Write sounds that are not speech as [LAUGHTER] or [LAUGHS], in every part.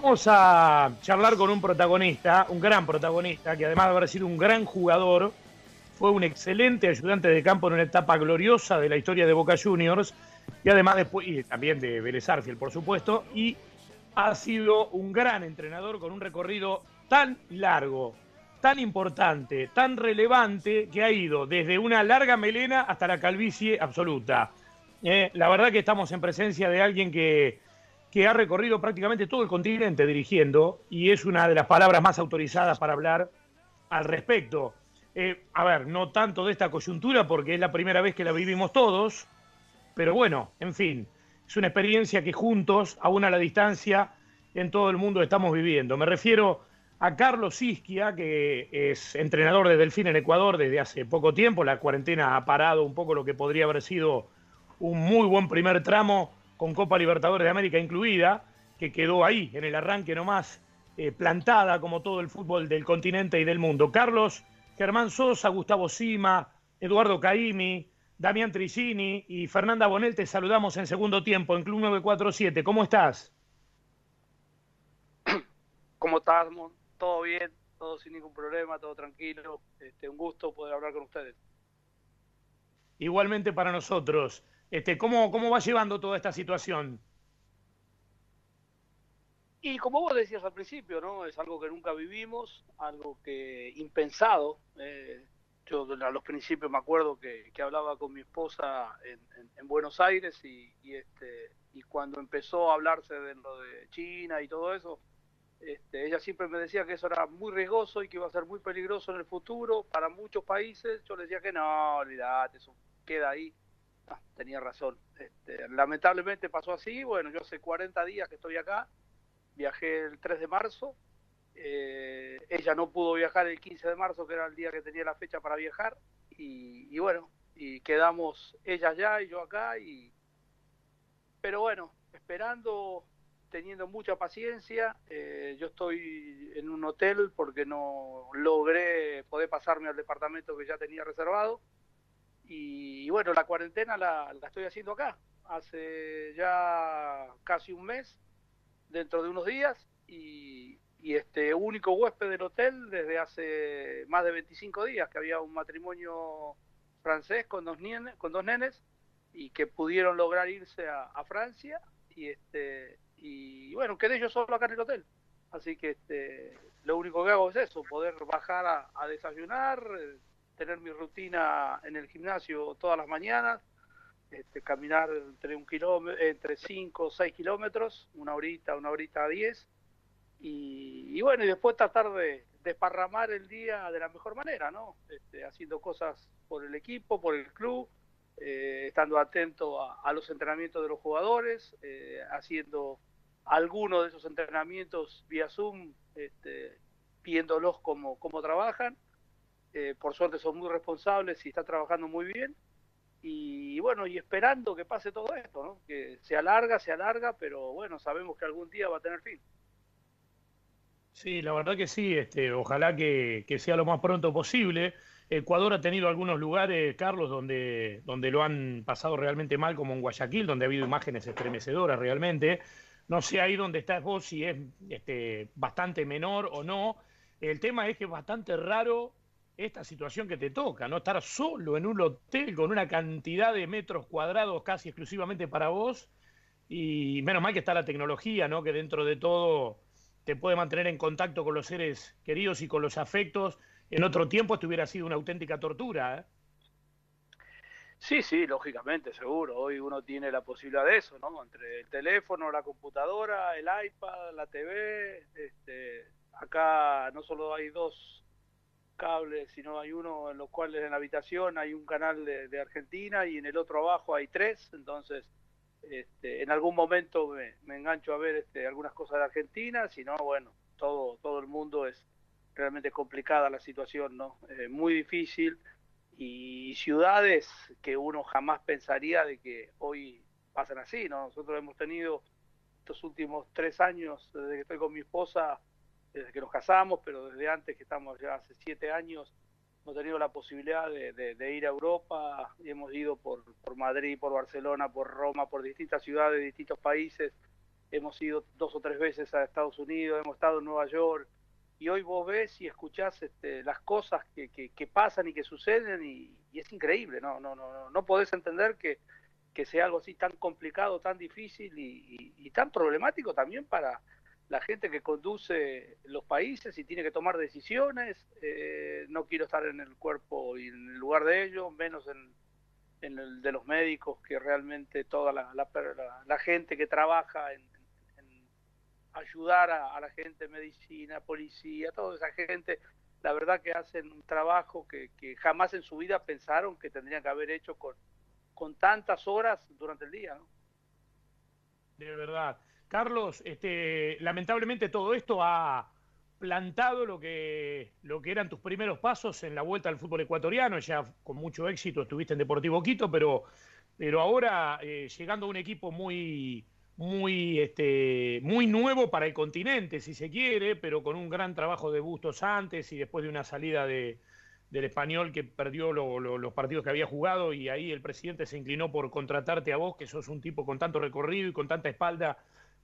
Vamos a charlar con un protagonista, un gran protagonista, que además de haber sido un gran jugador, fue un excelente ayudante de campo en una etapa gloriosa de la historia de Boca Juniors y además después, y también de Vélez Arfiel, por supuesto, y ha sido un gran entrenador con un recorrido tan largo, tan importante, tan relevante, que ha ido desde una larga melena hasta la calvicie absoluta. Eh, la verdad que estamos en presencia de alguien que que ha recorrido prácticamente todo el continente dirigiendo y es una de las palabras más autorizadas para hablar al respecto. Eh, a ver, no tanto de esta coyuntura porque es la primera vez que la vivimos todos, pero bueno, en fin, es una experiencia que juntos, aún a la distancia, en todo el mundo estamos viviendo. Me refiero a Carlos Isquia, que es entrenador de Delfín en Ecuador desde hace poco tiempo. La cuarentena ha parado un poco lo que podría haber sido un muy buen primer tramo con Copa Libertadores de América incluida, que quedó ahí, en el arranque nomás, eh, plantada como todo el fútbol del continente y del mundo. Carlos, Germán Sosa, Gustavo Sima, Eduardo Caimi, Damián Tricini y Fernanda Bonel, te saludamos en segundo tiempo en Club 947. ¿Cómo estás? [CLEARS THROAT] ¿Cómo estás? Todo bien, todo sin ningún problema, todo tranquilo. Este, un gusto poder hablar con ustedes. Igualmente para nosotros. Este, ¿cómo, ¿Cómo va llevando toda esta situación? Y como vos decías al principio, ¿no? Es algo que nunca vivimos, algo que impensado. Eh, yo a los principios me acuerdo que, hablaba con mi esposa en, Buenos Aires y, este, y cuando empezó a hablarse de lo de China y todo eso, este, ella siempre me decía que eso era muy riesgoso y que iba a ser muy peligroso en el futuro para muchos países. Yo le decía que no, olvidate, eso queda ahí. Tenía razón. Este, lamentablemente pasó así. Bueno, yo hace 40 días que estoy acá. Viajé el 3 de marzo. Eh, ella no pudo viajar el 15 de marzo, que era el día que tenía la fecha para viajar. Y, bueno, y quedamos ella allá y yo acá. Y... Pero bueno, esperando, teniendo mucha paciencia. Eh, yo estoy en un hotel porque no logré poder pasarme al departamento que ya tenía reservado y, bueno, la cuarentena la, estoy haciendo acá, hace ya casi un mes, dentro de unos días, y, este único huésped del hotel desde hace más de 25 días, que había un matrimonio francés con dos, nenes, con dos nenes y que pudieron lograr irse a, Francia y este y bueno, quedé yo solo acá en el hotel. Así que este, lo único que hago es eso, poder bajar a desayunar, tener mi rutina en el gimnasio todas las mañanas, este, caminar entre un kilómetro, entre 5 o 6 kilómetros, una horita, una horita a 10, y, bueno, y después tratar de desparramar el día de la mejor manera, ¿no? Este, haciendo cosas por el equipo, por el club, eh, estando atento a, los entrenamientos de los jugadores, eh, haciendo algunos de esos entrenamientos vía Zoom, este, viéndolos cómo, cómo trabajan eh, por suerte son muy responsables y están trabajando muy bien. Y, bueno, y esperando que pase todo esto, ¿no? que se alarga, se alarga, pero bueno, sabemos que algún día va a tener fin. Sí, la verdad que sí, este, ojalá que, sea lo más pronto posible. Ecuador ha tenido algunos lugares, Carlos, donde, donde lo han pasado realmente mal, como en Guayaquil, donde ha habido imágenes estremecedoras realmente. No sé ahí donde estás vos si es este, bastante menor o no. El tema es que es bastante raro esta situación que te toca, ¿no? Estar solo en un hotel con una cantidad de metros cuadrados casi exclusivamente para vos y menos mal que está la tecnología, ¿no? Que dentro de todo te puede mantener en contacto con los seres queridos y con los afectos. En otro tiempo esto hubiera sido una auténtica tortura, ¿eh? Sí, sí, lógicamente, seguro. Hoy uno tiene la posibilidad de eso, ¿no? Entre el teléfono, la computadora, el iPad, la TV. Este, acá no solo hay dos cables, sino hay uno en los cuales en la habitación hay un canal de, Argentina y en el otro abajo hay tres, entonces este, en algún momento me, engancho a ver este, algunas cosas de Argentina, si no, bueno, todo, todo el mundo es realmente complicada la situación, ¿no? Eh, muy difícil y ciudades que uno jamás pensaría de que hoy pasan así, ¿no? Nosotros hemos tenido estos últimos tres años, desde que estoy con mi esposa, desde que nos casamos, pero desde antes que estamos ya hace siete años, hemos tenido la posibilidad de, ir a Europa y hemos ido por, Madrid, por Barcelona, por Roma, por distintas ciudades, distintos países, hemos ido dos o tres veces a Estados Unidos, hemos estado en Nueva York, y hoy vos ves y escuchás este, las cosas que, que, pasan y que suceden y, es increíble, no, no, no, no podés entender que, que sea algo así tan complicado, tan difícil y, tan problemático también para la gente que conduce los países y tiene que tomar decisiones. Eh, no quiero estar en el cuerpo y en el lugar de ellos, menos en, el de los médicos, que realmente toda la, la, gente que trabaja en, ayudar a, la gente, medicina, policía, toda esa gente, la verdad que hacen un trabajo que, jamás en su vida pensaron que tendrían que haber hecho con, con tantas horas durante el día. ¿no? De verdad. Carlos, este, lamentablemente todo esto ha plantado lo que, lo que eran tus primeros pasos en la vuelta al fútbol ecuatoriano, ya con mucho éxito estuviste en Deportivo Quito, pero, pero ahora eh, llegando a un equipo muy, muy, este, muy nuevo para el continente, si se quiere, pero con un gran trabajo de Bustos antes y después de una salida de, del español que perdió los partidos que había jugado y ahí el presidente se inclinó por contratarte a vos, que sos un tipo con tanto recorrido y con tanta espalda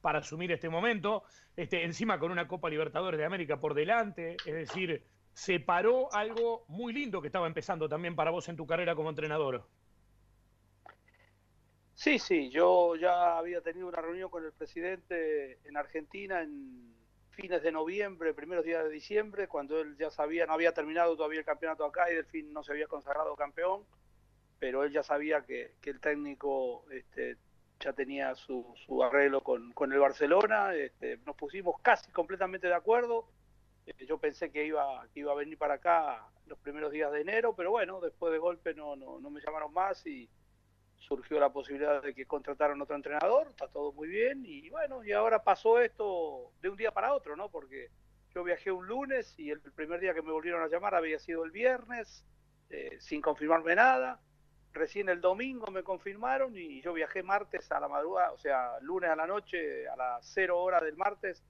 para asumir este momento, este, encima con una Copa Libertadores de América por delante, es decir, se paró algo muy lindo que estaba empezando también para vos en tu carrera como entrenador. Sí, sí, yo ya había tenido una reunión con el presidente en Argentina en fines de noviembre, primeros días de diciembre, cuando él ya sabía, no había terminado todavía el campeonato acá y fin no se había consagrado campeón, pero él ya sabía que, el técnico este, ya tenía su, arreglo con, el Barcelona, este, nos pusimos casi completamente de acuerdo, eh, yo pensé que iba, que iba a venir para acá los primeros días de enero, pero bueno, después de golpe no, no, me llamaron más y surgió la posibilidad de que contrataran otro entrenador, está todo muy bien y bueno, y ahora pasó esto de un día para otro, ¿no? Porque yo viajé un lunes y el primer día que me volvieron a llamar había sido el viernes, eh, sin confirmarme nada. Recién el domingo me confirmaron y yo viajé martes a la madrugada, o sea, lunes a la noche, a las cero horas del martes,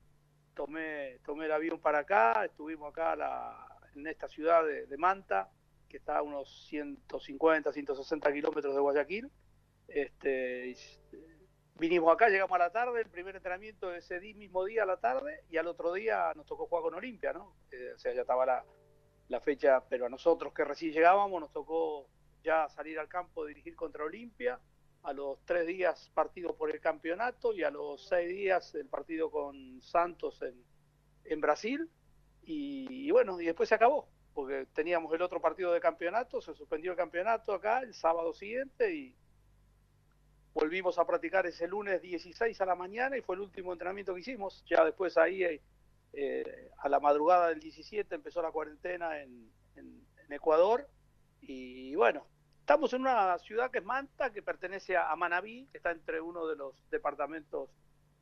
tomé, tomé el avión para acá, estuvimos acá en esta ciudad de Manta, que está a unos 150, 160 kilómetros de Guayaquil. Este, vinimos acá, llegamos a la tarde, el primer entrenamiento ese mismo día a la tarde y al otro día nos tocó jugar con Olimpia, ¿no? Eh, o sea, ya estaba la, la, fecha, pero a nosotros que recién llegábamos nos tocó ya salir al campo, dirigir contra Olimpia. A los tres días partido por el campeonato y a los seis días el partido con Santos en, en Brasil. y bueno, y después se acabó porque teníamos el otro partido de campeonato, se suspendió el campeonato acá el sábado siguiente y volvimos a practicar ese lunes 16 a la mañana y fue el último entrenamiento que hicimos. Ya después ahí eh, a la madrugada del 17 empezó la cuarentena en, Ecuador y bueno, estamos en una ciudad que es Manta, que pertenece a, Manabí, que está entre uno de los departamentos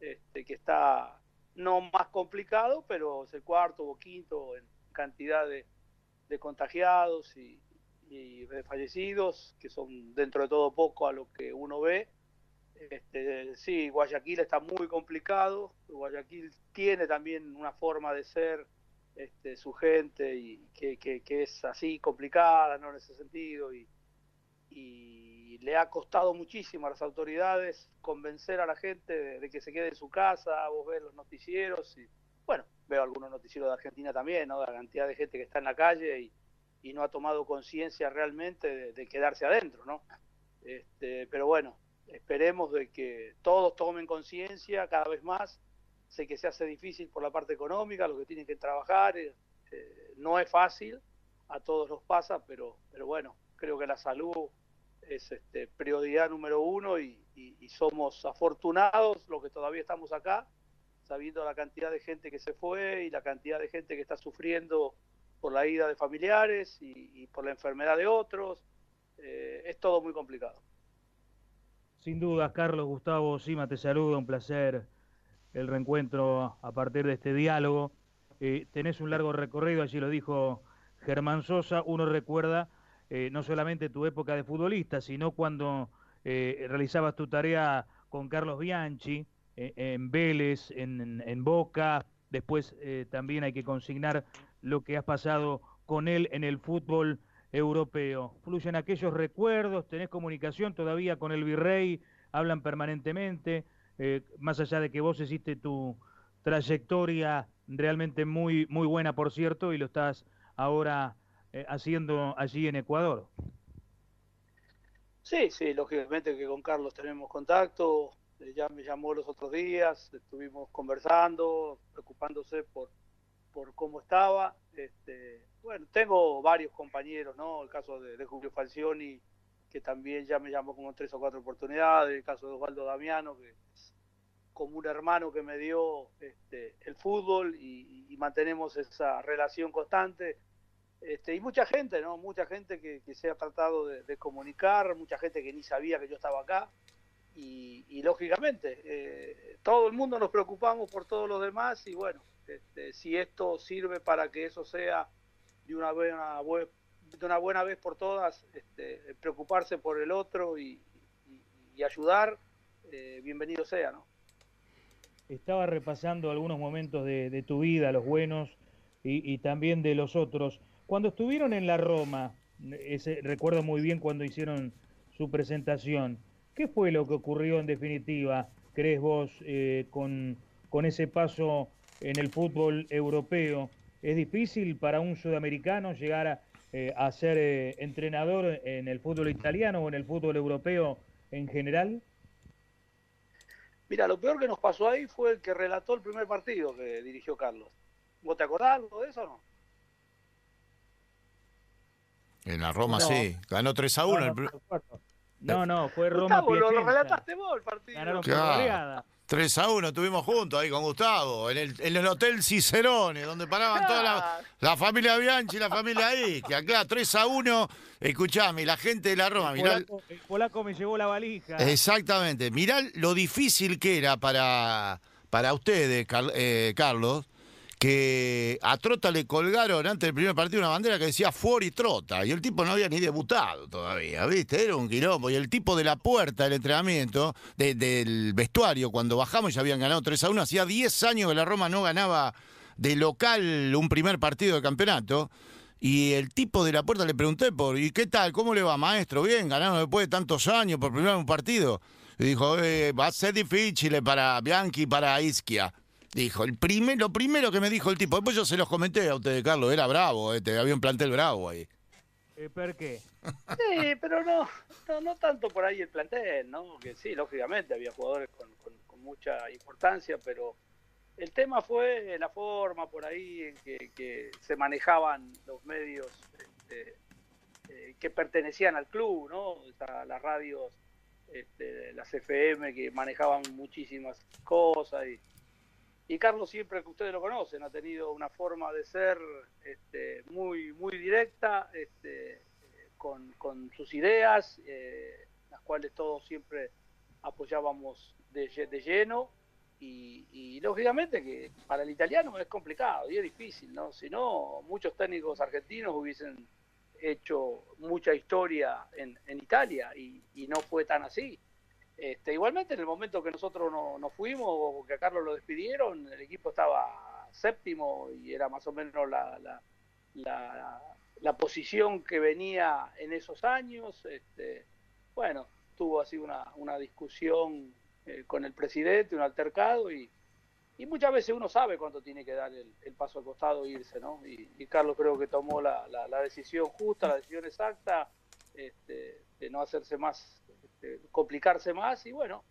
este, que está no más complicado, pero es el cuarto o quinto en cantidad de, contagiados y, de fallecidos, que son dentro de todo poco a lo que uno ve. Este, sí, Guayaquil está muy complicado, Guayaquil tiene también una forma de ser este, su gente y que, que, es así complicada, ¿no? En ese sentido, y, y, le ha costado muchísimo a las autoridades convencer a la gente de, que se quede en su casa, vos ves los noticieros y bueno, veo algunos noticieros de Argentina también, ¿no? La cantidad de gente que está en la calle y, no ha tomado conciencia realmente de, quedarse adentro, ¿no? Este, pero bueno, esperemos de que todos tomen conciencia cada vez más. Sé que se hace difícil por la parte económica, los que tienen que trabajar, eh, no es fácil, a todos nos pasa, pero, pero bueno, creo que la salud es este, prioridad número uno y somos afortunados los que todavía estamos acá sabiendo la cantidad de gente que se fue y la cantidad de gente que está sufriendo por la ida de familiares y, por la enfermedad de otros. Eh, es todo muy complicado. Sin duda, Carlos Gustavo Sima te saluda, un placer el reencuentro a partir de este diálogo. Eh, tenés un largo recorrido, allí lo dijo Germán Sosa, uno recuerda eh, no solamente tu época de futbolista, sino cuando realizabas tu tarea con Carlos Bianchi, eh, en Vélez, en, Boca, después eh, también hay que consignar lo que has pasado con él en el fútbol europeo. Fluyen aquellos recuerdos, tenés comunicación todavía con el virrey, hablan permanentemente. eh, más allá de que vos hiciste tu trayectoria realmente muy, muy buena, por cierto, y lo estás ahora eh, haciendo allí en Ecuador. Sí, sí, lógicamente que con Carlos tenemos contacto, eh, ya me llamó los otros días, estuvimos conversando, preocupándose por, por cómo estaba. Este, bueno, tengo varios compañeros, ¿no? El caso de, Julio Falcioni, que también ya me llamó como tres o cuatro oportunidades, el caso de Osvaldo Damiano, que es como un hermano que me dio este, el fútbol y, mantenemos esa relación constante. Este, y mucha gente, ¿no? Mucha gente que, se ha tratado de, comunicar, mucha gente que ni sabía que yo estaba acá. Y, lógicamente, eh, todo el mundo nos preocupamos por todos los demás y bueno, este, si esto sirve para que eso sea de una buena, de una buena vez por todas, este, preocuparse por el otro y, ayudar, eh, bienvenido sea, ¿no? Estaba repasando algunos momentos de, tu vida, los buenos y, también de los otros. Cuando estuvieron en la Roma, recuerdo muy bien cuando hicieron su presentación, ¿qué fue lo que ocurrió en definitiva, crees vos, eh, con, ese paso en el fútbol europeo? ¿Es difícil para un sudamericano llegar a, eh, ser eh, entrenador en el fútbol italiano o en el fútbol europeo en general? Mira, lo peor que nos pasó ahí fue el que relató el primer partido que dirigió Carlos. ¿Vos te acordás de eso o no? En la Roma sí, ganó 3 a 1. No, no, fue Roma. Gustavo, lo, relataste vos el partido. Ganaron claro. 3 a 1 estuvimos juntos ahí con Gustavo, en el, en el Hotel Cicerone, donde paraban toda la, la, familia Bianchi y la familia ahí. Que acá 3 a 1, escuchame, la gente de la Roma, mirá. El polaco, me llevó la valija. Exactamente, mirá lo difícil que era para, para ustedes, eh, Carlos, que a Trota le colgaron antes del primer partido una bandera que decía Fuori Trota, y el tipo no había ni debutado todavía, ¿viste? Era un quilombo, y el tipo de la puerta del entrenamiento, del vestuario, cuando bajamos ya habían ganado 3 a 1, hacía 10 años que la Roma no ganaba de local un primer partido de campeonato, y el tipo de la puerta le pregunté por, ¿y qué tal? ¿Cómo le va, maestro? Bien, ganaron después de tantos años por primer un partido. Y dijo, eh, va a ser difícil para Bianchi y para Ischia. Dijo, el primer, lo primero que me dijo el tipo, después yo se los comenté a ustedes, Carlos, era bravo, este, había un plantel bravo ahí. Eh, ¿Por qué? Sí, pero no, no, tanto por ahí el plantel, ¿no? Que sí, lógicamente había jugadores con, mucha importancia, pero el tema fue la forma por ahí en que, se manejaban los medios este, eh, que pertenecían al club, ¿no? las radios, este, las FM que manejaban muchísimas cosas y y Carlos siempre que ustedes lo conocen ha tenido una forma de ser este, muy muy directa este, con, sus ideas eh, las cuales todos siempre apoyábamos de, lleno. Y, lógicamente que para el italiano es complicado y es difícil no si no muchos técnicos argentinos hubiesen hecho mucha historia en, Italia y no fue tan así este, igualmente, en el momento que nosotros nos fuimos o que a Carlos lo despidieron, el equipo estaba séptimo y era más o menos la, la, posición que venía en esos años. Este, bueno, tuvo así una, una discusión eh, con el presidente, un altercado y, y muchas veces uno sabe cuándo tiene que dar el, paso al costado e irse, ¿no? Y, Carlos creo que tomó la, decisión justa, la decisión exacta, este, de no hacerse más este, complicarse más y bueno,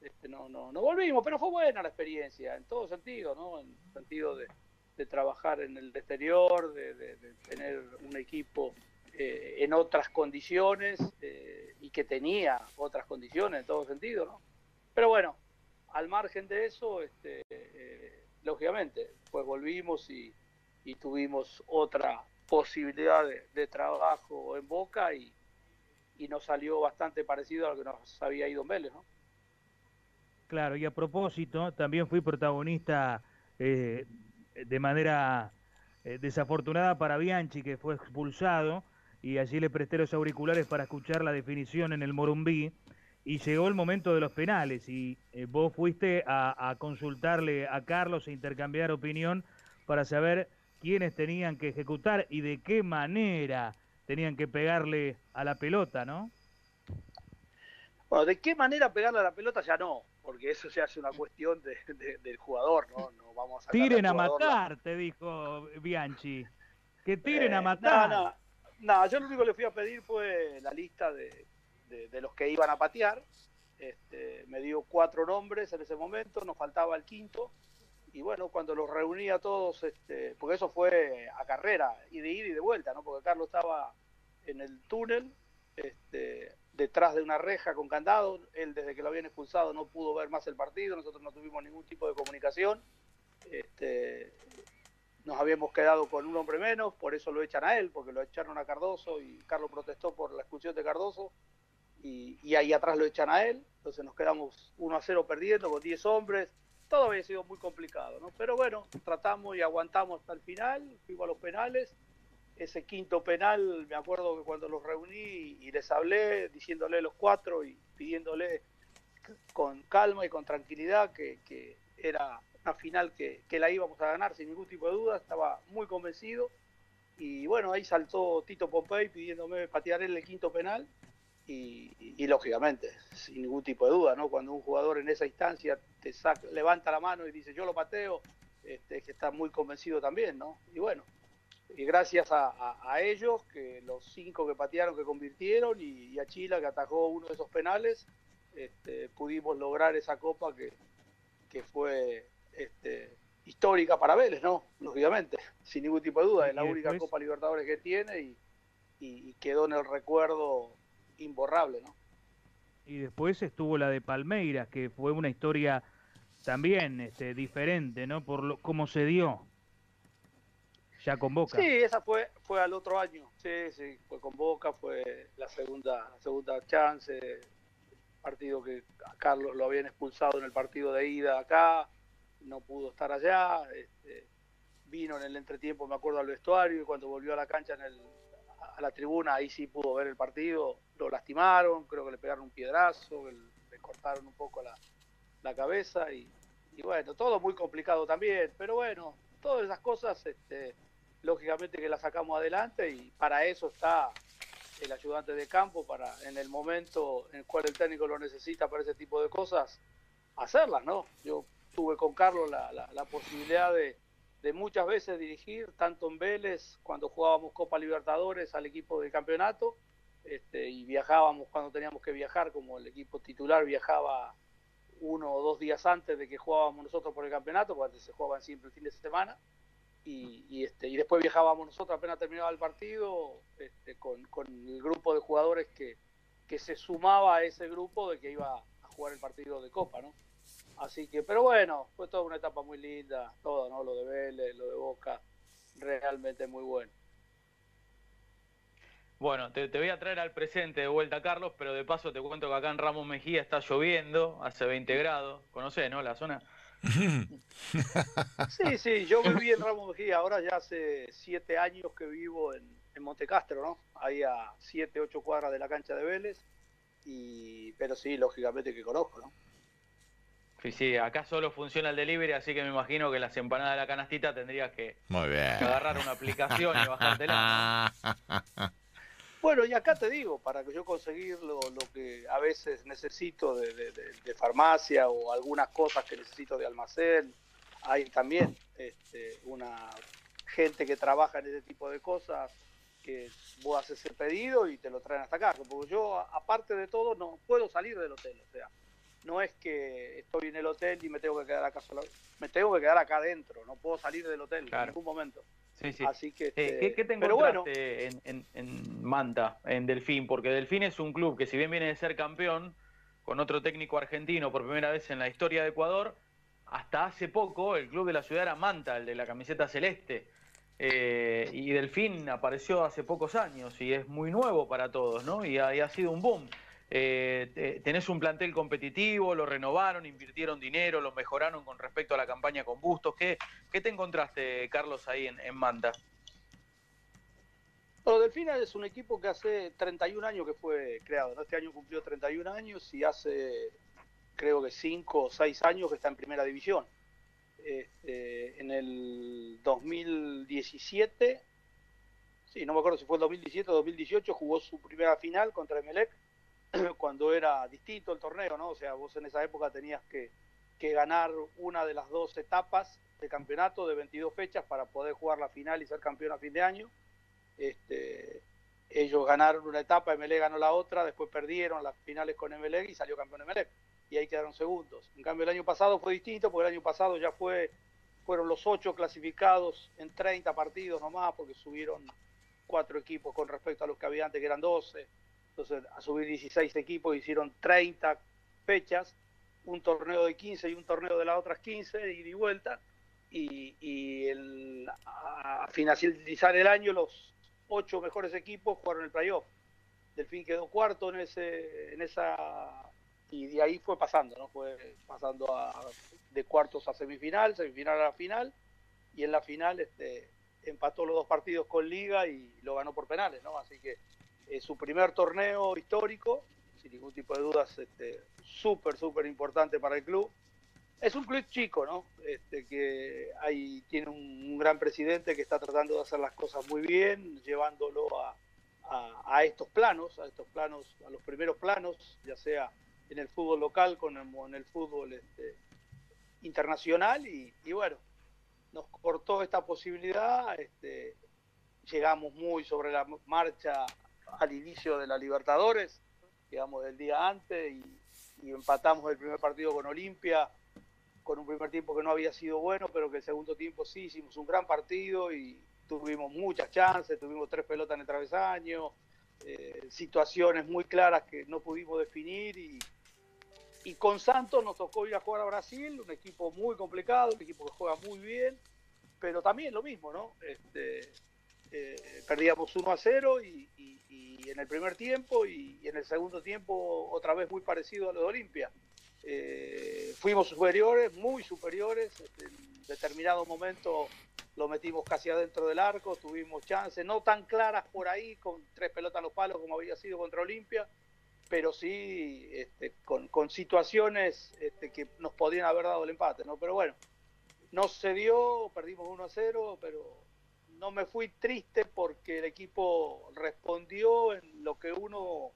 este, no, no, no volvimos, pero fue buena la experiencia, en todo sentido, ¿no? En sentido de, trabajar en el exterior, de, tener un equipo eh, en otras condiciones eh, y que tenía otras condiciones en todo sentido, ¿no? Pero bueno, al margen de eso, este, eh, lógicamente, pues volvimos y, y tuvimos otra posibilidad de, trabajo en Boca y, y nos salió bastante parecido a lo que nos había ido en ¿no? Claro, y a propósito, también fui protagonista eh, de manera eh, desafortunada para Bianchi, que fue expulsado, y allí le presté los auriculares para escuchar la definición en el Morumbí, y llegó el momento de los penales, y eh, vos fuiste a consultarle a Carlos e intercambiar opinión para saber quiénes tenían que ejecutar y de qué manera tenían que pegarle a la pelota, ¿no? Bueno, ¿de qué manera pegarle a la pelota? Ya no. porque eso se hace una cuestión de, del jugador, ¿no? no vamos a tiren a matar, te dijo Bianchi. Que tiren a eh, matar. No, no, no, yo lo único que le fui a pedir fue la lista de, de, los que iban a patear. Este, me dio cuatro nombres en ese momento, nos faltaba el quinto. Y bueno, cuando los reuní a todos, este, porque eso fue a carrera, y de ida y de vuelta, ¿no? Porque Carlos estaba en el túnel, este, detrás de una reja con candado. Él, desde que lo habían expulsado, no pudo ver más el partido. Nosotros no tuvimos ningún tipo de comunicación. Este, nos habíamos quedado con un hombre menos, por eso lo echan a él, porque lo echaron a Cardoso y Carlos protestó por la expulsión de Cardoso. Y, ahí atrás lo echan a él. Entonces nos quedamos 1 a 0 perdiendo con 10 hombres. Todo había sido muy complicado, ¿no? Pero bueno, tratamos y aguantamos hasta el final. Fuimos a los penales ese quinto penal, me acuerdo que cuando los reuní y les hablé, diciéndole los cuatro y pidiéndole con calma y con tranquilidad que, era una final que, la íbamos a ganar sin ningún tipo de duda, estaba muy convencido. Y bueno, ahí saltó Tito Pompey pidiéndome patear el quinto penal. Y, lógicamente, sin ningún tipo de duda, ¿no? Cuando un jugador en esa instancia te saca, levanta la mano y dice yo lo pateo, este, que está muy convencido también, ¿no? Y bueno, y gracias a, ellos, que los cinco que patearon, que convirtieron, y, a Chila, que atajó uno de esos penales, este, pudimos lograr esa copa que, que fue este, histórica para Vélez, ¿no? Lógicamente, sin ningún tipo de duda, es la única Copa Libertadores que tiene y, y, quedó en el recuerdo imborrable, ¿no? Y después estuvo la de Palmeiras, que fue una historia también este, diferente, ¿no? Por lo, cómo se dio ya con Boca. Sí, esa fue fue al otro año. Sí, sí, fue con Boca, fue la segunda segunda chance. Partido que a Carlos lo habían expulsado en el partido de ida acá, no pudo estar allá. Este, vino en el entretiempo, me acuerdo, al vestuario y cuando volvió a la cancha en el, a la tribuna, ahí sí pudo ver el partido. Lo lastimaron, creo que le pegaron un piedrazo, le cortaron un poco la, la cabeza y, y bueno, todo muy complicado también, pero bueno, todas esas cosas este, lógicamente que la sacamos adelante y para eso está el ayudante de campo, para en el momento en el cual el técnico lo necesita para ese tipo de cosas, hacerlas, ¿no? Yo tuve con Carlos la, la, posibilidad de, de, muchas veces dirigir, tanto en Vélez, cuando jugábamos Copa Libertadores al equipo del campeonato, este, y viajábamos cuando teníamos que viajar, como el equipo titular viajaba uno o dos días antes de que jugábamos nosotros por el campeonato, porque se jugaban siempre el fin de semana, y, este, y después viajábamos nosotros apenas terminaba el partido este, con, el grupo de jugadores que, que se sumaba a ese grupo de que iba a jugar el partido de Copa, ¿no? Así que, pero bueno, fue toda una etapa muy linda, todo, ¿no? Lo de Vélez, lo de Boca, realmente muy bueno. Bueno, te, te, voy a traer al presente de vuelta, Carlos, pero de paso te cuento que acá en Ramos Mejía está lloviendo, hace 20 grados. ¿Conocés, no? La zona. [LAUGHS] Sí, sí, yo viví en Ramos Mejía, ahora ya hace siete años que vivo en, en Montecastro, ¿no? Ahí a siete, ocho cuadras de la cancha de Vélez, y, pero sí, lógicamente que conozco, ¿no? Sí, sí, acá solo funciona el delivery, así que me imagino que las empanadas de la canastita tendrías que, agarrar una aplicación y bajártela. [LAUGHS] Bueno, y acá te digo, para que yo conseguir lo, que a veces necesito de, farmacia o algunas cosas que necesito de almacén, hay también este, una gente que trabaja en ese tipo de cosas que vos haces el pedido y te lo traen hasta acá. Porque yo, aparte de todo, no puedo salir del hotel. O sea, no es que estoy en el hotel y me tengo que quedar acá solo. Me tengo que quedar acá adentro. No puedo salir del hotel en ningún momento. Sí, sí. Así que, eh, ¿qué, te encontraste en, Manta, en Delfín? Porque Delfín es un club que si bien viene de ser campeón, con otro técnico argentino por primera vez en la historia de Ecuador, hasta hace poco el club de la ciudad era Manta, el de la camiseta celeste. Eh, y Delfín apareció hace pocos años y es muy nuevo para todos, ¿no? y ha sido un boom. Eh, tenés un plantel competitivo, lo renovaron, invirtieron dinero, lo mejoraron con respecto a la campaña con Bustos. ¿Qué, te encontraste, Carlos, ahí en, en Manta? Bueno, Delfina es un equipo que hace 31 años que fue creado. Este año cumplió 31 años y hace creo que 5 o 6 años que está en primera división. Este, en el 2017, sí, no me acuerdo si fue el 2017 o 2018, jugó su primera final contra Emelec [CLEARS THROAT] cuando era distinto el torneo, ¿no? O sea, vos en esa época tenías que, que ganar una de las dos etapas de campeonato de 22 fechas para poder jugar la final y ser campeón a fin de año. Este, ellos ganaron una etapa, MLE ganó la otra, después perdieron las finales con MLE y salió campeón MLE. Y ahí quedaron segundos. En cambio, el año pasado fue distinto, porque el año pasado ya fue fueron los ocho clasificados en 30 partidos nomás, porque subieron cuatro equipos con respecto a los que había antes, que eran 12. Entonces, a subir 16 equipos, hicieron 30 fechas, un torneo de 15 y un torneo de las otras 15, y de vuelta. Y, y el, a finalizar el año, los ocho mejores equipos jugaron el playoff. Delfín quedó cuarto en, ese, en esa y de ahí fue pasando, ¿no? Fue pasando a, de cuartos a semifinal, semifinal a final, y en la final este, empató los dos partidos con Liga y lo ganó por penales, ¿no? Así que es su primer torneo histórico, sin ningún tipo de dudas, este, súper, súper importante para el club. Es un club chico, ¿no? Este, que hay, tiene un, gran presidente que está tratando de hacer las cosas muy bien, llevándolo a, a, estos planos, a estos planos, a los primeros planos, ya sea en el fútbol local como en el fútbol este, internacional y, bueno, nos cortó esta posibilidad, este, llegamos muy sobre la marcha al inicio de la Libertadores, llegamos el día antes y, empatamos el primer partido con Olimpia, con un primer tiempo que no había sido bueno, pero que el segundo tiempo sí hicimos un gran partido y tuvimos muchas chances, tuvimos tres pelotas en el travesaño, eh, situaciones muy claras que no pudimos definir y, y con Santos nos tocó ir a jugar a Brasil, un equipo muy complicado, un equipo que juega muy bien, pero también lo mismo, ¿no? Este, eh, perdíamos 1 a 0 y, en el primer tiempo y, en el segundo tiempo otra vez muy parecido a lo de Olimpia. Eh, fuimos superiores, muy superiores, en determinado momento lo metimos casi adentro del arco, tuvimos chances, no tan claras por ahí, con tres pelotas a los palos como había sido contra Olimpia, pero sí este, con, situaciones este, que nos podrían haber dado el empate, ¿no? Pero bueno, no se dio, perdimos 1 a 0, pero no me fui triste porque el equipo respondió en lo que uno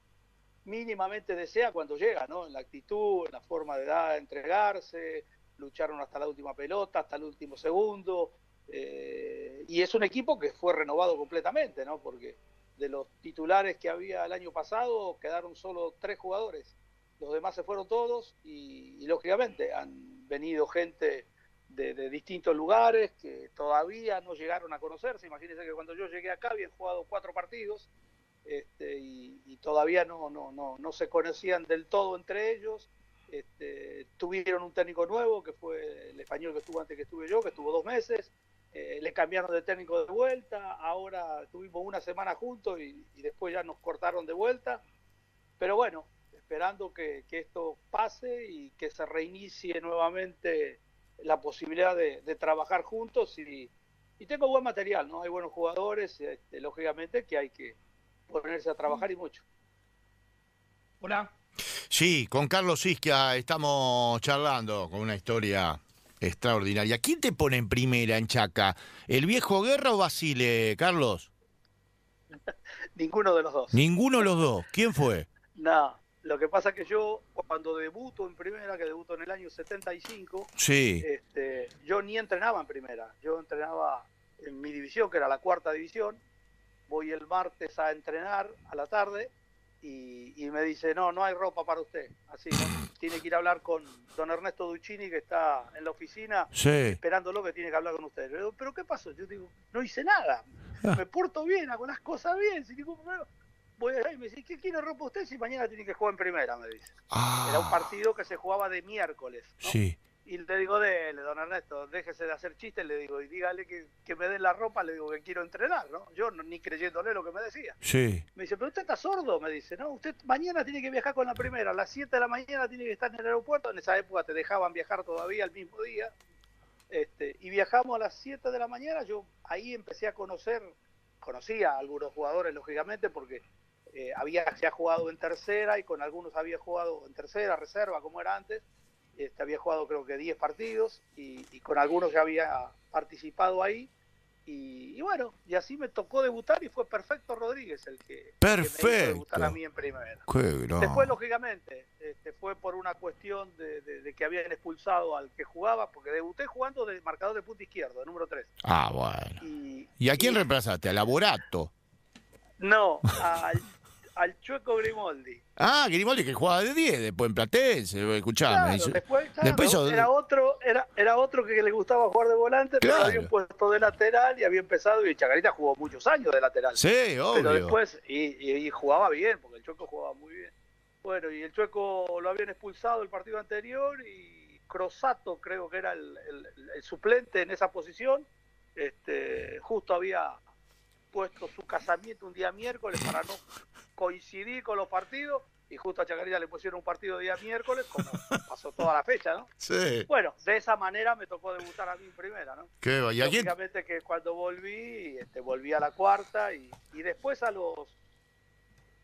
mínimamente desea cuando llega, ¿no? En la actitud, en la forma de dar, entregarse, lucharon hasta la última pelota, hasta el último segundo, eh, y es un equipo que fue renovado completamente, ¿no? Porque de los titulares que había el año pasado, quedaron solo tres jugadores. Los demás se fueron todos y, lógicamente han venido gente de, distintos lugares que todavía no llegaron a conocerse. Imagínense que cuando yo llegué acá habían jugado cuatro partidos este, y, todavía no, no, no, no se conocían del todo entre ellos. Este, tuvieron un técnico nuevo que fue el español que estuvo antes que estuve yo, que estuvo dos meses. Eh, le cambiaron de técnico de vuelta, ahora tuvimos una semana juntos y, después ya nos cortaron de vuelta. Pero bueno, esperando que, esto pase y que se reinicie nuevamente la posibilidad de, trabajar juntos y, tengo buen material, ¿no? Hay buenos jugadores, este, lógicamente que hay que ponerse a trabajar y mucho. Hola. Sí, con Carlos Isquia estamos charlando con una historia Extraordinaria. ¿Quién te pone en primera en Chaca? ¿El viejo Guerra o Basile, Carlos? [LAUGHS] Ninguno de los dos. Ninguno de los dos. ¿Quién fue? No, lo que pasa es que yo, cuando debuto en primera, que debuto en el año 75, sí. este, yo ni entrenaba en primera. Yo entrenaba en mi división, que era la cuarta división. Voy el martes a entrenar a la tarde y, me dice, no, no hay ropa para usted. Así, tiene que ir a hablar con don Ernesto Duccini, que está en la oficina, esperándolo que tiene que hablar con usted. Pero, ¿qué pasó? Yo digo, no hice nada, ah. me porto bien, hago las cosas bien, sin ningún problema. Voy a y me dice, ¿qué quiere ropa usted si mañana tiene que jugar en primera? Me dice. Era un ah. partido que se jugaba de miércoles. Sí. Y le digo, de don Ernesto, déjese de hacer chistes, le digo, y dígale que, que me den la ropa, le digo que quiero entrenar, ¿no? Yo ni creyéndole lo que me decía. Sí. Me dice, pero usted está sordo, me dice, ¿no? Usted mañana tiene que viajar con la primera, a las 7 de la mañana tiene que estar en el aeropuerto, en esa época te dejaban viajar todavía el mismo día, este, y viajamos a las 7 de la mañana, yo ahí empecé a conocer, conocía a algunos jugadores, lógicamente, porque eh, había ya jugado en tercera y con algunos había jugado en tercera, reserva, como era antes, este, había jugado creo que 10 partidos y, con algunos ya había participado ahí. Y, bueno, y así me tocó debutar y fue Perfecto Rodríguez el que, Perfecto. me hizo debutar a mí en primera. Después, lógicamente, este, fue por una cuestión de, que habían expulsado al que jugaba, porque debuté jugando de marcador de punta izquierdo, de número 3. Ah, bueno. ¿Y, a quién reemplazaste? ¿A Laborato? No, al al Chueco Grimoldi. Ah, Grimoldi que jugaba de 10 después en Platense, escuchame. después, era otro, era, era otro que le gustaba jugar de volante, pero había un puesto de lateral y había empezado y Chacarita jugó muchos años de lateral. Sí, obvio. Pero después, y, jugaba bien, porque el Chueco jugaba muy bien. Bueno, y el Chueco lo habían expulsado el partido anterior y Crosato creo que era el, el suplente en esa posición. Este, justo había puesto su casamiento un día miércoles para no coincidir con los partidos y justo a Chacarita le pusieron un partido día miércoles, como pasó toda la fecha, ¿no? Sí. Bueno, de esa manera me tocó debutar a mí en primera, ¿no? Qué ¿Y Lógicamente que cuando volví, este, volví a la cuarta y, y después a los,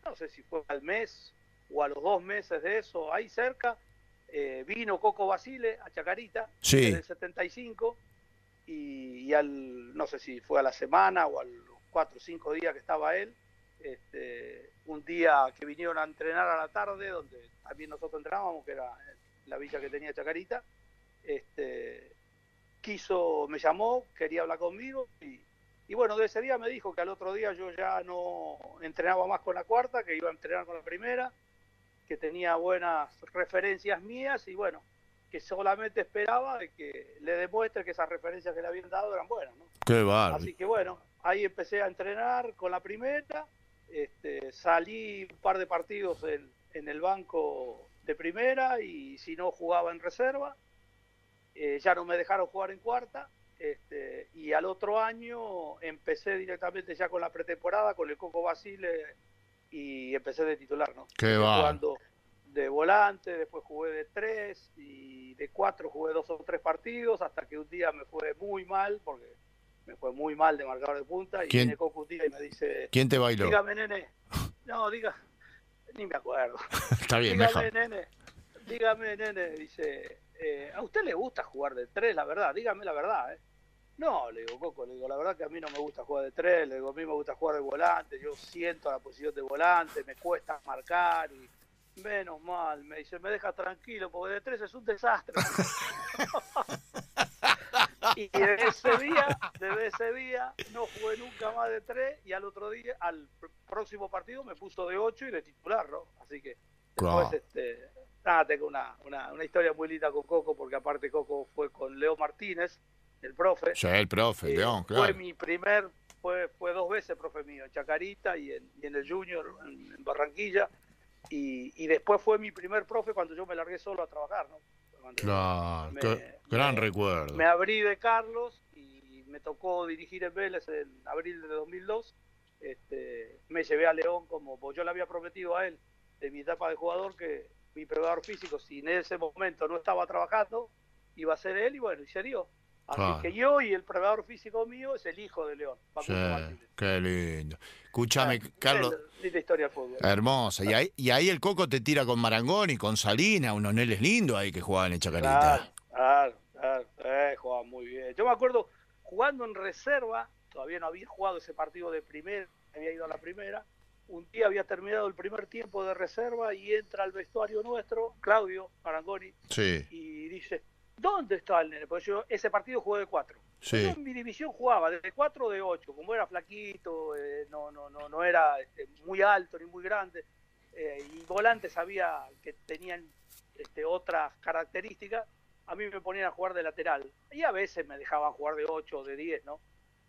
no sé si fue al mes o a los dos meses de eso, ahí cerca, eh, vino Coco Basile a Chacarita sí. en el 75 y, y, al, no sé si fue a la semana o al cuatro o cinco días que estaba él. Este, un día que vinieron a entrenar a la tarde, donde también nosotros entrenábamos, que era la villa que tenía Chacarita, este, quiso, me llamó, quería hablar conmigo y, y, bueno, de ese día me dijo que al otro día yo ya no entrenaba más con la cuarta, que iba a entrenar con la primera, que tenía buenas referencias mías y bueno, que solamente esperaba de que le demuestre que esas referencias que le habían dado eran buenas. ¿no? Qué Así que bueno, ahí empecé a entrenar con la primera, este, salí un par de partidos en, el banco de primera y si no jugaba en reserva, eh, ya no me dejaron jugar en cuarta. Este, y al otro año empecé directamente ya con la pretemporada con el Coco Basile y empecé de titular, ¿no? Qué Jugando de volante, después jugué de tres y de cuatro jugué dos o tres partidos hasta que un día me fue muy mal porque me fue muy mal de marcador de punta y viene Coco y me dice... ¿Quién te bailó? Dígame, nene. No, diga... Ni me acuerdo. [LAUGHS] Está bien, dígame, nene. Dígame, nene. Dice, eh, ¿a usted le gusta jugar de tres, la verdad? Dígame la verdad, ¿eh? No, le digo, Coco, le digo, la verdad que a mí no me gusta jugar de tres, le digo, a mí me gusta jugar de volante, yo siento la posición de volante, me cuesta marcar y menos mal, me dice, me deja tranquilo, porque de tres es un desastre. [LAUGHS] [LAUGHS] y desde ese día, desde ese día no jugué nunca más de tres y al otro día, al próximo partido me puso de ocho y de titular, ¿no? Así que después, este, nada, tengo una, una, una, historia muy linda con Coco, porque aparte Coco fue con Leo Martínez, el profe. Sí, el profe, eh, León, claro. Fue mi primer, fue, fue dos veces profe mío, en Chacarita y en, y en el Junior, en, Barranquilla. Y, y después fue mi primer profe cuando yo me largué solo a trabajar, ¿no? Claro, gran recuerdo. Me abrí de Carlos y me tocó dirigir en Vélez en abril de 2002. Este, me llevé a León como pues yo le había prometido a él de mi etapa de jugador que mi preparador físico, si en ese momento no estaba trabajando, iba a ser él y bueno, y se dio. Así que yo y el preparador físico mío es el hijo de León. qué lindo. Escúchame, ah, Carlos. Linda historia fútbol. Hermosa. Y ahí, y ahí el Coco te tira con Marangón y con Salina, unos neles lindos ahí que jugaban en Chacarita. Claro, claro, eh, jugaban muy bien. Yo me acuerdo jugando en reserva, todavía no había jugado ese partido de primera, había ido a la primera. Un día había terminado el primer tiempo de reserva y entra al vestuario nuestro, Claudio Marangoni, y dice, ¿Dónde está el nene? Porque yo ese partido jugué de cuatro. en mi división jugaba de cuatro o de ocho, como era flaquito, eh, no, no, no, no era este, muy alto ni muy grande, eh, y volantes sabía que tenían este, otras características, a mí me ponían a jugar de lateral. Y a veces me dejaban jugar de ocho o de diez, ¿no?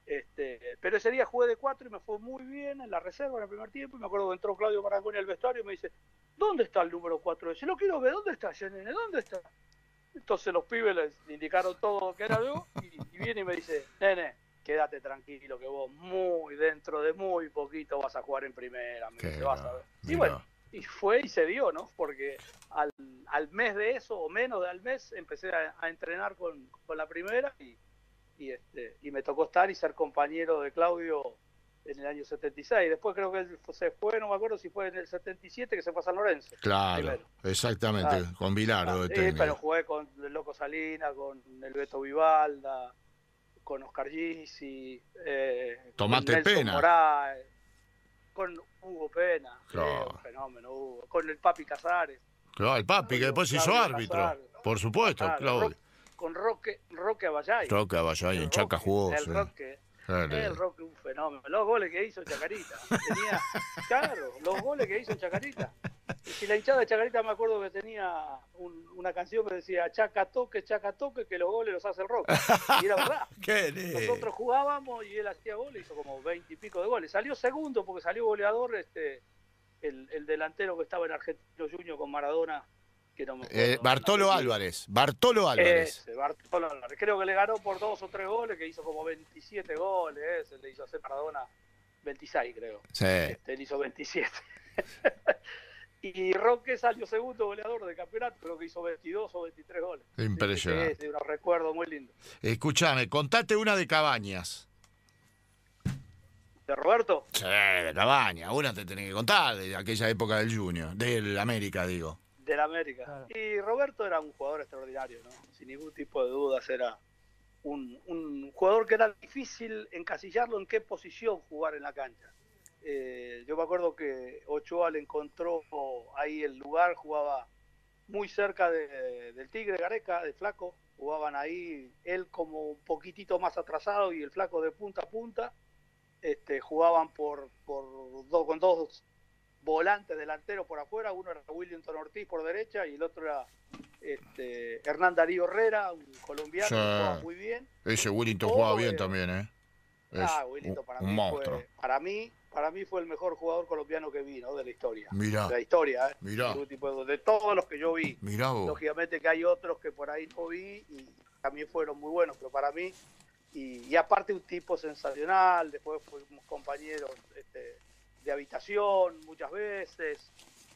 Este, pero ese día jugué de cuatro y me fue muy bien en la reserva en el primer tiempo. Y me acuerdo que entró Claudio Marangoni al vestuario y me dice, ¿dónde está el número cuatro? Dice, lo quiero ver, ¿dónde está ese nene? ¿Dónde está? Entonces los pibes les indicaron todo lo que era yo y, viene y me dice, nene, quédate tranquilo que vos muy dentro de muy poquito vas a jugar en primera, me vas a ver. Y bueno, y fue y se dio, ¿no? Porque al, al mes de eso, o menos de al mes, empecé a, entrenar con, con, la primera y, y, este, y me tocó estar y ser compañero de Claudio en el año 76. Después creo que se fue, no me acuerdo si fue en el 77 que se fue a San Lorenzo. Claro, exactamente, con Vilardo. sí, pero jugué con el Loco Salina, con el Beto Vivalda, con Oscar Gisi, eh, Tomate Pena. con Hugo Pena, fenómeno Hugo, con el Papi Casares. Claro, el Papi, que después hizo árbitro, por supuesto, claro. con Roque, Roque Abayay. Roque Abayay, en Chaca jugó. El Roque, el Roque un fenómeno. Los goles que hizo Chacarita. Tenía, [LAUGHS] claro, los goles que hizo Chacarita. Y la hinchada de Chacarita me acuerdo que tenía una canción que decía Chaca toque, Chaca toque, que los goles los hace el Roque. Y era verdad. [LAUGHS] Nosotros jugábamos y él hacía goles, hizo como veinte y pico de goles. Salió segundo porque salió goleador este el, el delantero que estaba en Argentino Junior con Maradona eh, Bartolo Álvarez. Bartolo Álvarez. Bartolo Álvarez. Creo que le ganó por dos o tres goles, que hizo como 27 goles. le hizo Maradona 26, creo. Sí. Este, él hizo 27. [LAUGHS] y Roque salió segundo goleador de campeonato, creo que hizo 22 o 23 goles. Impresionante. Es, un recuerdo muy lindo. Escúchame, contate una de Cabañas. ¿De Roberto? Sí, de Cabañas. Una te tenés que contar de aquella época del Junior, del América, digo del América. Y Roberto era un jugador extraordinario, ¿no? Sin ningún tipo de dudas, era un, un jugador que era difícil encasillarlo en qué posición jugar en la cancha. Eh, yo me acuerdo que Ochoa le encontró ahí el lugar, jugaba muy cerca del Tigre Gareca, de Flaco, jugaban ahí, él como un poquitito más atrasado y el Flaco de punta a punta, este, jugaban por, por dos, con dos volante delantero por afuera, uno era Willington Ortiz por derecha y el otro era este, Hernán Darío Herrera, un colombiano que jugaba muy bien. Ese Willington jugaba bien también, ¿eh? ah, Willington para mí Fue, para mí, para mí fue el mejor jugador colombiano que vi, ¿no? De la historia. Mirá. De la historia, ¿eh? Mirá. De, todos los que yo vi. Mirá Lógicamente que hay otros que por ahí no vi y también fueron muy buenos, pero para mí, y, y aparte un tipo sensacional, después fuimos compañeros este, de habitación muchas veces.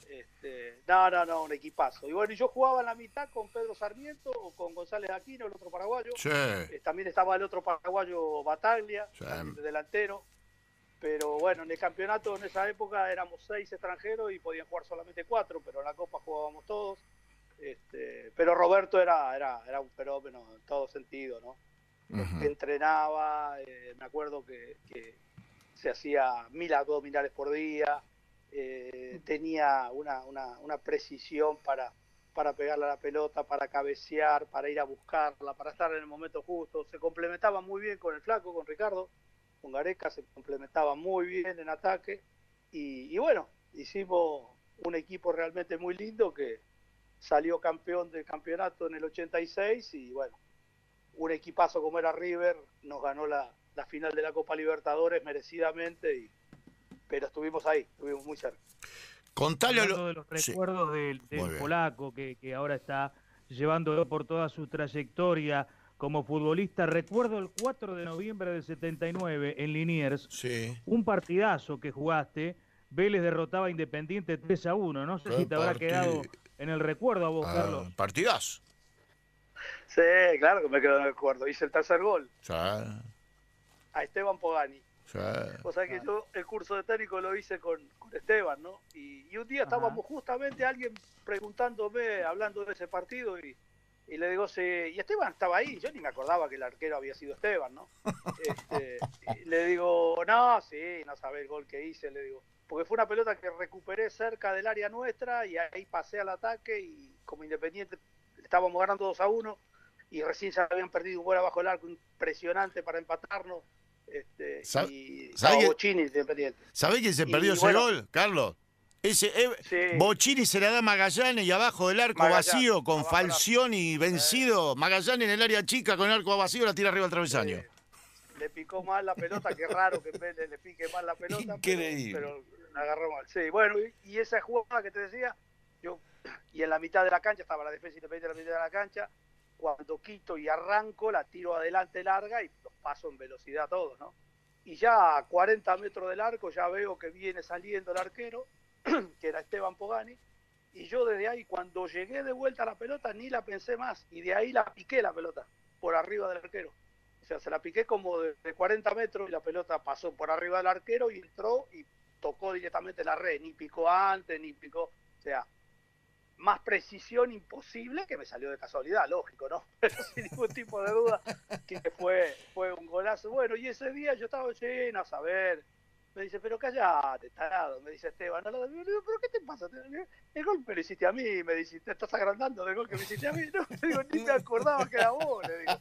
Este, no, no, no, un equipazo. Y bueno, yo jugaba en la mitad con Pedro Sarmiento o con González Aquino, el otro paraguayo. Eh, también estaba el otro paraguayo Bataglia, delantero. Pero bueno, en el campeonato en esa época éramos seis extranjeros y podían jugar solamente cuatro, pero en la Copa jugábamos todos. Este, pero Roberto era, era, era un fenómeno en todo sentido, ¿no? Entrenaba, eh, me acuerdo que, se hacía mil abdominales por día, eh, tenía una, una, una, precisión para, para pegarle a la pelota, para cabecear, para ir a buscarla, para estar en el momento justo. Se complementaba muy bien con el flaco, con Ricardo, con Gareca, se complementaba muy bien en ataque. Y, y bueno, hicimos un equipo realmente muy lindo que salió campeón del campeonato en el 86 y bueno, un equipazo como era River nos ganó la, la final de la Copa Libertadores merecidamente, y, pero estuvimos ahí, estuvimos muy cerca. Contale lo... de los recuerdos del, polaco que, que, ahora está llevando por toda su trayectoria como futbolista. Recuerdo el 4 de noviembre del 79 en Liniers, sí. un partidazo que jugaste. Vélez derrotaba a Independiente 3 a 1. No sé si te habrá quedado en el recuerdo a vos, ah, Carlos. Partidazo. Sí, claro que me quedo en el recuerdo. Hice el tercer gol. A Esteban Pogani. O sea que yo el curso de técnico lo hice con, Esteban, ¿no? Y, un día estábamos justamente alguien preguntándome, hablando de ese partido, y, le digo, sí, y Esteban estaba ahí, yo ni me acordaba que el arquero había sido Esteban, ¿no? [LAUGHS] Este, le digo, no, sí, no sabe el gol que hice, le digo, porque fue una pelota que recuperé cerca del área nuestra y ahí pasé al ataque y como Independiente estábamos ganando 2 a 1 y recién se habían perdido un gol abajo del arco impresionante para empatarnos este, y ¿Sabe quién se perdió ese gol, Carlos? Ese, eh, Bochini se la da a Magallanes y abajo del arco vacío con Falcioni vencido. Magallanes en el área chica con el arco vacío la tira arriba al travesaño. le picó mal la pelota, qué raro que le, le pique mal la pelota. Increíble. Pero, la agarró mal. Sí, bueno, y, esa jugada que te decía, yo, y en la mitad de la cancha, estaba la defensa independiente en la mitad de la cancha, cuando quito y arranco, la tiro adelante larga y los paso en velocidad todos, ¿no? Y ya a 40 metros del arco ya veo que viene saliendo el arquero, [CLEARS THROAT] que era Esteban Pogani, y yo desde ahí, cuando llegué de vuelta a la pelota, ni la pensé más, y de ahí la piqué la pelota, por arriba del arquero. O sea, se la piqué como de, 40 metros y la pelota pasó por arriba del arquero y entró y tocó directamente la red, ni picó antes, ni picó, o sea, más precisión imposible que me salió de casualidad, lógico, ¿no? [LAUGHS] Pero sin ningún tipo de duda que fue, fue un golazo. Bueno, y ese día yo estaba lleno a saber. Me dice, pero callate, tarado, me dice Esteban. No, digo, pero ¿qué te pasa? El gol me lo hiciste a mí, me dice, te estás agrandando del gol que me hiciste a mí. No, digo, ni me acordaba que era vos, le digo.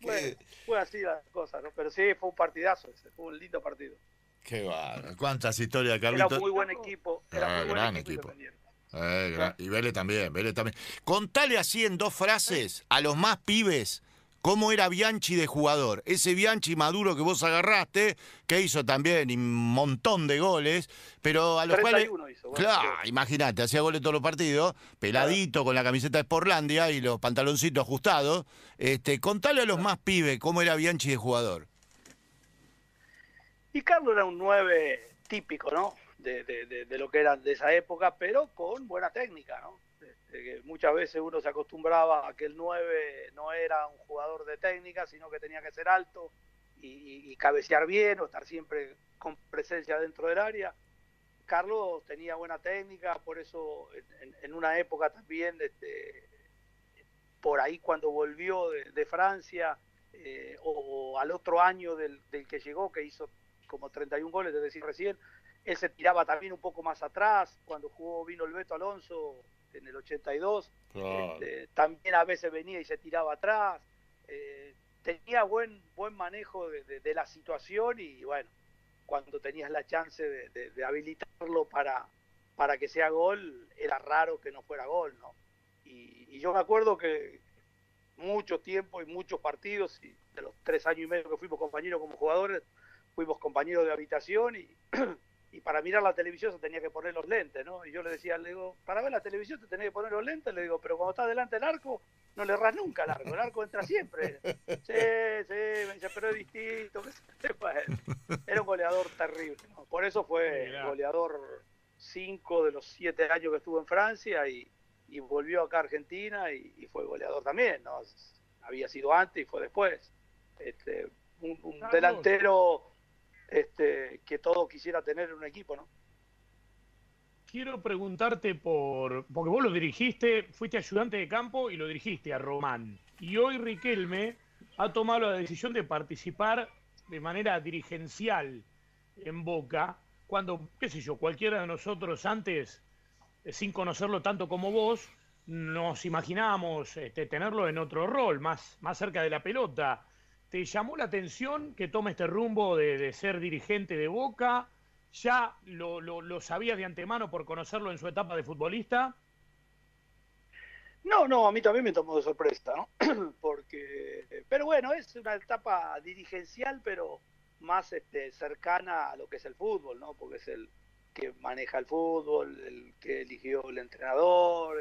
Bueno, fue así la cosa, ¿no? Pero sí, fue un partidazo ese, fue un lindo partido. Qué bueno, cuántas historias, Carlitos. Era muy buen equipo, era Ah, muy gran buen equipo. equipo. Eh, gran- y Vélez también, Vélez también. Contale así en dos frases a los más pibes cómo era Bianchi de jugador. Ese Bianchi maduro que vos agarraste, que hizo también un montón de goles, pero a los cuales... 31 hizo. bueno, Claro, sí. imagínate, hacía goles todos los partidos, peladito, con la camiseta de Sportlandia y los pantaloncitos ajustados. Este, contale a los más pibes cómo era Bianchi de jugador. Y Carlos era un 9 típico, ¿no? De, de- de- lo que era de esa época, pero con buena técnica, ¿no? Este, muchas veces uno se acostumbraba a que el 9 no era un jugador de técnica, sino que tenía que ser alto y, cabecear bien o estar siempre con presencia dentro del área. Carlos tenía buena técnica, por eso en, una época también, este, por ahí cuando volvió de, Francia, eh, o, o al otro año del, del que llegó, que hizo como 31 goles, es decir, recién, él se tiraba también un poco más atrás, cuando jugó vino el Beto Alonso en el 82, este, también a veces venía y se tiraba atrás, eh, tenía buen, buen manejo de, de- de la situación y bueno, cuando tenías la chance de, de- de habilitarlo para, para que sea gol, era raro que no fuera gol, ¿no? Y, y yo me acuerdo que mucho tiempo y muchos partidos, y de los tres años y medio que fuimos compañeros como jugadores, fuimos compañeros de habitación y, [CLEARS THROAT] y para mirar la televisión se tenía que poner los lentes, ¿no? Y yo le decía, le digo, para ver la televisión te tenés que poner los lentes, le digo, pero cuando estás delante del arco, no le erras nunca al arco, el arco entra siempre. Sí, sí, me dice, pero es distinto. [LAUGHS] Era un goleador terrible, ¿no? Por eso fue Mirá. goleador cinco de los siete años que estuvo en Francia y, y volvió acá a Argentina y, y fue goleador también, ¿no? Había sido antes y fue después. Este, un, delantero este, que todo quisiera tener en un equipo, ¿no? Quiero preguntarte por. Porque vos lo dirigiste, fuiste ayudante de campo y lo dirigiste a Román. Y hoy Riquelme ha tomado la decisión de participar de manera dirigencial en Boca, cuando, qué sé yo, cualquiera de nosotros antes, eh, sin conocerlo tanto como vos, nos imaginábamos este, tenerlo en otro rol, más, más cerca de la pelota. ¿Te llamó la atención que tome este rumbo de, ser dirigente de Boca? ¿Ya lo, lo, lo sabías de antemano por conocerlo en su etapa de futbolista? No, no, a mí también me tomó de sorpresa, ¿no? [CLEARS THROAT] Porque, pero bueno, es una etapa dirigencial, pero más este, cercana a lo que es el fútbol, ¿no? Porque es el que maneja el fútbol, el que eligió el entrenador,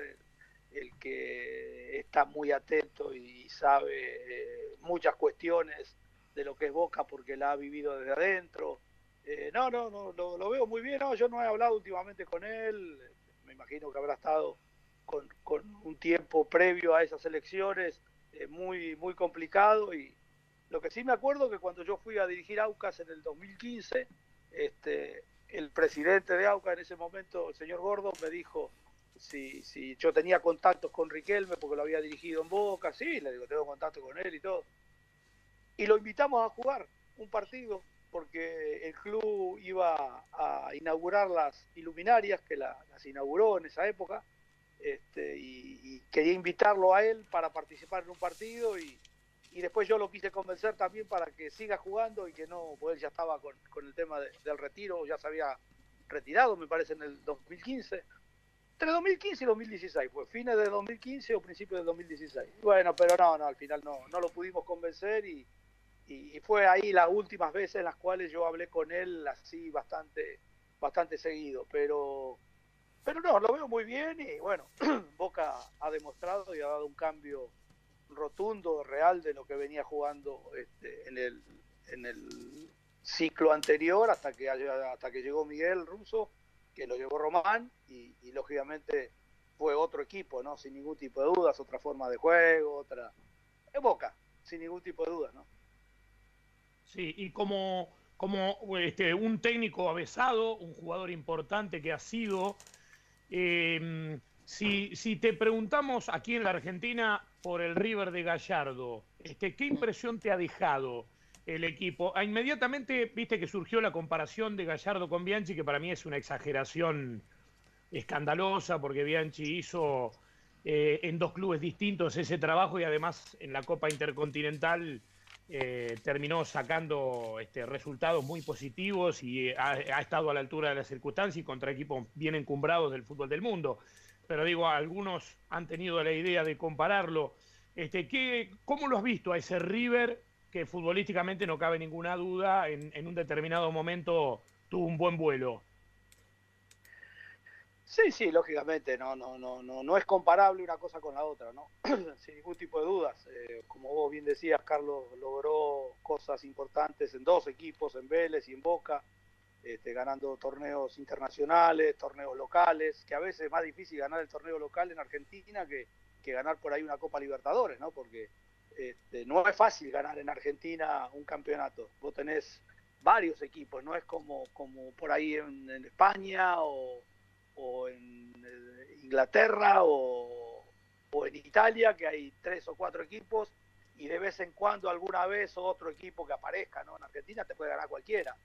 el, que está muy atento y sabe eh, muchas cuestiones de lo que es Boca porque la ha vivido desde adentro. Eh, no, no, no, lo, lo veo muy bien. No, yo no he hablado últimamente con él. Me imagino que habrá estado con, con un tiempo previo a esas elecciones eh, muy, muy complicado. Y lo que sí me acuerdo que cuando yo fui a dirigir Aucas en el 2015, este, el presidente de Aucas en ese momento, el señor Gordo, me dijo si, si yo tenía contactos con Riquelme porque lo había dirigido en Boca. Sí, le digo, tengo contacto con él y todo. Y lo invitamos a jugar un partido porque el club iba a inaugurar las iluminarias, que la- las inauguró en esa época, este, y, quería invitarlo a él para participar en un partido y, después yo lo quise convencer también para que siga jugando y que no, pues él ya estaba con, el tema de- del retiro, ya se había retirado, me parece, en el 2015. Entre 2015 y 2016, pues fines de 2015 o principios de 2016. Bueno, pero no, no, al final no, no lo pudimos convencer y, y, fue ahí las últimas veces en las cuales yo hablé con él así bastante bastante seguido pero pero no lo veo muy bien y bueno [CLEARS THROAT] Boca ha demostrado y ha dado un cambio rotundo real de lo que venía jugando este, en el en el ciclo anterior hasta que hasta que llegó Miguel Russo que lo llevó Román y, lógicamente fue otro equipo no sin ningún tipo de dudas otra forma de juego otra es Boca sin ningún tipo de dudas no Sí, y como, como este, un técnico avesado, un jugador importante que ha sido, eh, Si, si te preguntamos aquí en la Argentina por el River de Gallardo, este, ¿qué impresión te ha dejado el equipo? Ah, inmediatamente viste que surgió la comparación de Gallardo con Bianchi, que para mí es una exageración escandalosa, porque Bianchi hizo eh, en dos clubes distintos ese trabajo y además en la Copa Intercontinental eh, terminó sacando este, resultados muy positivos y ha, ha, estado a la altura de las circunstancias y contra equipos bien encumbrados del fútbol del mundo. Pero digo, algunos han tenido la idea de compararlo. Este, ¿qué, ¿Cómo lo has visto a ese River que futbolísticamente no cabe ninguna duda en, en un determinado momento tuvo un buen vuelo? Sí, sí, lógicamente, no, no, no, no, no es comparable una cosa con la otra, ¿no? [CLEARS THROAT] Sin ningún tipo de dudas. Eh, como vos bien decías, Carlos logró cosas importantes en dos equipos, en Vélez y en Boca, este, ganando torneos internacionales, torneos locales, que a veces es más difícil ganar el torneo local en Argentina que, que ganar por ahí una Copa Libertadores, ¿no? Porque este, no es fácil ganar en Argentina un campeonato. Vos tenés varios equipos, no es como, como por ahí en, España o o en eh, Inglaterra o, o, en Italia, que hay tres o cuatro equipos, y de vez en cuando alguna vez otro equipo que aparezca, ¿no? En Argentina te puede ganar cualquiera.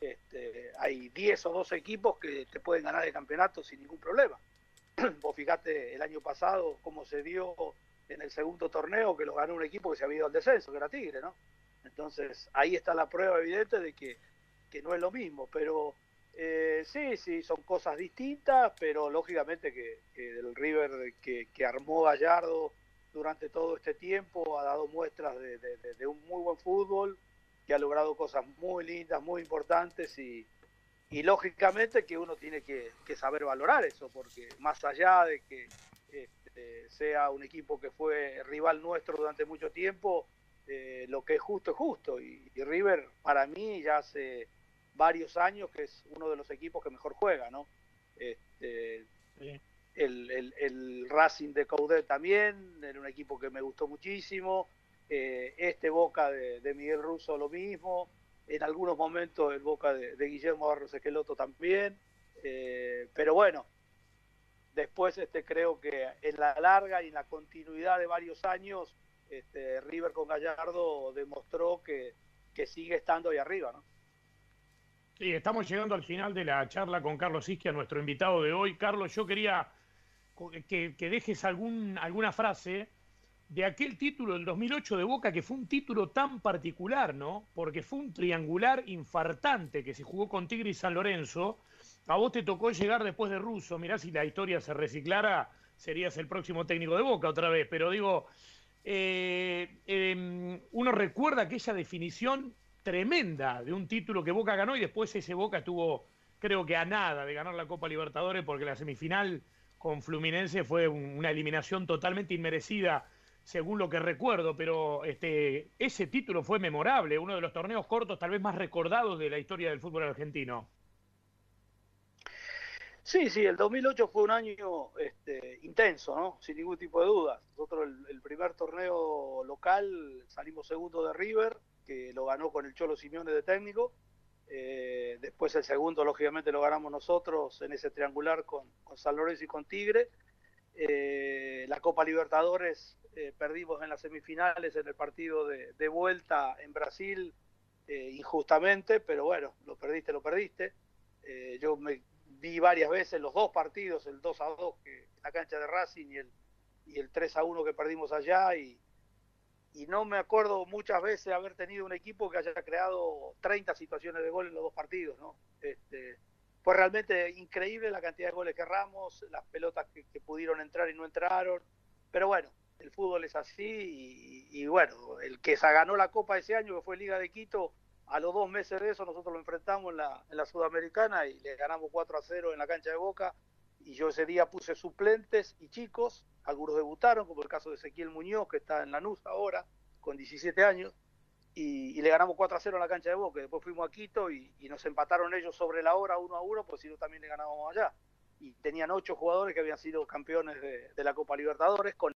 Este, hay 10 o 12 equipos que te pueden ganar el campeonato sin ningún problema. [CLEARS THROAT] Vos fijate el año pasado cómo se dio en el segundo torneo que lo ganó un equipo que se había ido al descenso, que era Tigre, ¿no? Entonces ahí está la prueba evidente de que, que no es lo mismo, pero eh, sí, sí, son cosas distintas, pero lógicamente que, que el River que, que, armó Gallardo durante todo este tiempo ha dado muestras de, de, un muy buen fútbol, que ha logrado cosas muy lindas, muy importantes y, y lógicamente que uno tiene que, saber valorar eso, porque más allá de que sea un equipo que fue rival nuestro durante mucho tiempo, eh, lo que es justo es justo y, y River para mí ya se varios años que es uno de los equipos que mejor juega, ¿no? Este, sí. el, el, el, Racing de Coudet también, era un equipo que me gustó muchísimo, eh, este Boca de, de, Miguel Russo lo mismo, en algunos momentos el Boca de, de Guillermo Barros Esqueloto también, eh, pero bueno, después este, creo que en la larga y en la continuidad de varios años, este, River con Gallardo demostró que, que sigue estando ahí arriba, ¿no? Sí, estamos llegando al final de la charla con Carlos Isquia, nuestro invitado de hoy. Carlos, yo quería que, que, dejes algún, alguna frase de aquel título del 2008 de Boca, que fue un título tan particular, ¿no? Porque fue un triangular infartante que se jugó con Tigre y San Lorenzo. A vos te tocó llegar después de Russo. Mirá, si la historia se reciclara, serías el próximo técnico de Boca otra vez. Pero digo, eh, eh, uno recuerda aquella definición tremenda de un título que Boca ganó y después ese Boca estuvo, creo que a nada de ganar la Copa Libertadores porque la semifinal con Fluminense fue una eliminación totalmente inmerecida según lo que recuerdo, pero este, ese título fue memorable, uno de los torneos cortos tal vez más recordados de la historia del fútbol argentino. Sí, sí, el 2008 fue un año este, intenso, ¿no? Sin ningún tipo de duda. Nosotros el, primer torneo local salimos segundo de River, que lo ganó con el Cholo Simeone de técnico. Eh, después el segundo, lógicamente, lo ganamos nosotros en ese triangular con, con San Lorenzo y con Tigre. Eh, la Copa Libertadores eh, perdimos en las semifinales en el partido de, de vuelta en Brasil eh, injustamente, pero bueno, lo perdiste, lo perdiste. Yo me vi varias veces los dos partidos, el 2 a 2 que, en la cancha de Racing y el, y el 3 a 1 que perdimos allá y, y no me acuerdo muchas veces haber tenido un equipo que haya creado 30 situaciones de gol en los dos partidos, ¿no? Este, fue realmente increíble la cantidad de goles que erramos, las pelotas que, que pudieron entrar y no entraron, pero bueno, el fútbol es así y, y, bueno, el que se ganó la Copa ese año, que fue Liga de Quito, a los dos meses de eso nosotros lo enfrentamos en la, en la Sudamericana y le ganamos 4 a 0 en la cancha de Boca y yo ese día puse suplentes y chicos, algunos debutaron, como el caso de Ezequiel Muñoz, que está en Lanús ahora, con 17 años, y, y, le ganamos 4 a 0 en la cancha de Boca. Después fuimos a Quito y, y, nos empataron ellos sobre la hora, uno a uno, pues si no también le ganábamos allá. Y tenían ocho jugadores que habían sido campeones de, de la Copa Libertadores, con